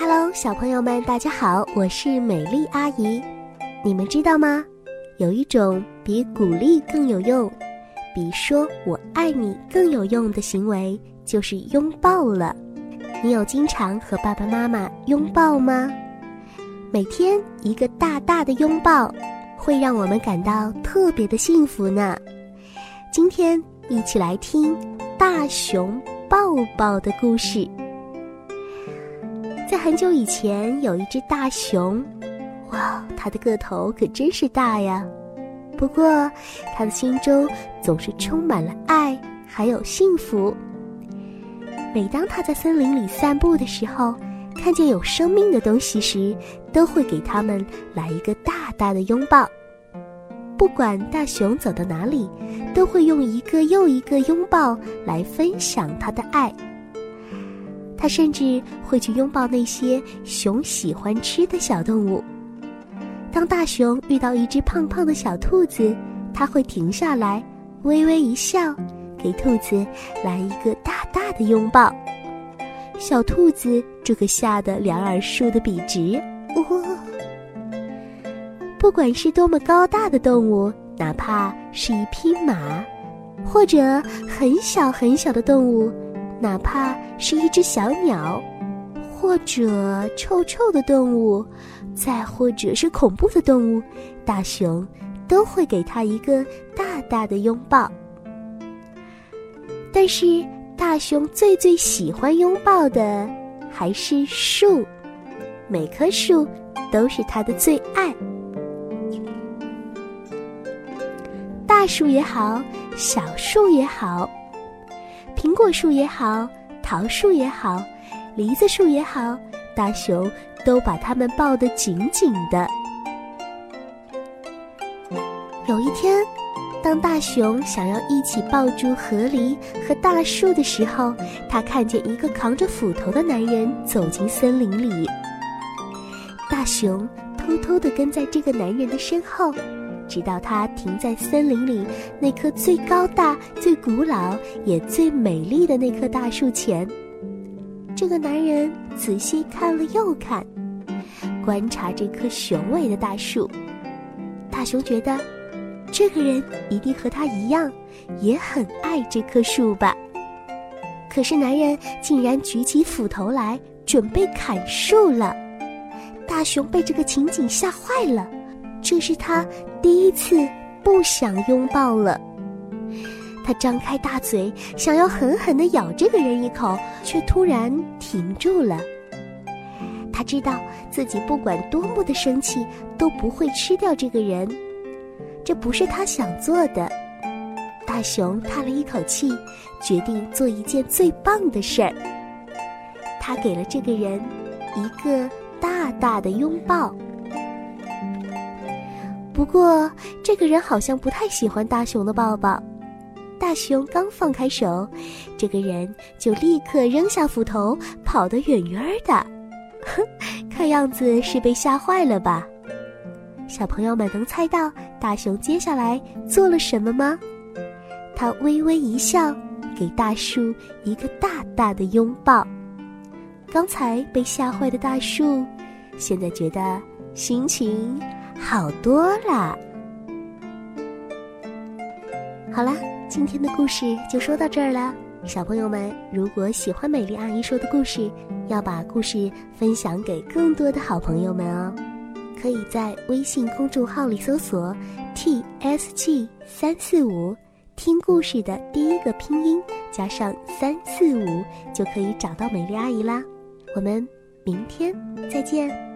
Hello，小朋友们，大家好，我是美丽阿姨。你们知道吗？有一种比鼓励更有用，比说我爱你更有用的行为，就是拥抱了。你有经常和爸爸妈妈拥抱吗？每天一个大大的拥抱，会让我们感到特别的幸福呢。今天一起来听大熊抱抱的故事。在很久以前，有一只大熊，哇，它的个头可真是大呀。不过，它的心中总是充满了爱，还有幸福。每当它在森林里散步的时候，看见有生命的东西时，都会给他们来一个大大的拥抱。不管大熊走到哪里，都会用一个又一个拥抱来分享他的爱。他甚至会去拥抱那些熊喜欢吃的小动物。当大熊遇到一只胖胖的小兔子，他会停下来，微微一笑，给兔子来一个大大的拥抱。小兔子这个吓得两耳竖得笔直。哇！不管是多么高大的动物，哪怕是一匹马，或者很小很小的动物，哪怕是一只小鸟，或者臭臭的动物，再或者是恐怖的动物，大熊都会给它一个大大的拥抱。但是。大熊最最喜欢拥抱的还是树，每棵树都是他的最爱。大树也好，小树也好，苹果树也好，桃树也好，梨子树也好，大熊都把它们抱得紧紧的。有一天。当大熊想要一起抱住河狸和大树的时候，他看见一个扛着斧头的男人走进森林里。大熊偷偷地跟在这个男人的身后，直到他停在森林里那棵最高大、最古老也最美丽的那棵大树前。这个男人仔细看了又看，观察这棵雄伟的大树。大熊觉得。这个人一定和他一样，也很爱这棵树吧。可是男人竟然举起斧头来，准备砍树了。大熊被这个情景吓坏了，这是他第一次不想拥抱了。他张开大嘴，想要狠狠地咬这个人一口，却突然停住了。他知道自己不管多么的生气，都不会吃掉这个人。这不是他想做的。大熊叹了一口气，决定做一件最棒的事儿。他给了这个人一个大大的拥抱。不过，这个人好像不太喜欢大熊的抱抱。大熊刚放开手，这个人就立刻扔下斧头，跑得远远的。哼，看样子是被吓坏了吧？小朋友们能猜到大熊接下来做了什么吗？他微微一笑，给大树一个大大的拥抱。刚才被吓坏的大树，现在觉得心情好多了。好啦，今天的故事就说到这儿了。小朋友们，如果喜欢美丽阿姨说的故事，要把故事分享给更多的好朋友们哦。可以在微信公众号里搜索 “t s g 三四五”，听故事的第一个拼音加上三四五，就可以找到美丽阿姨啦。我们明天再见。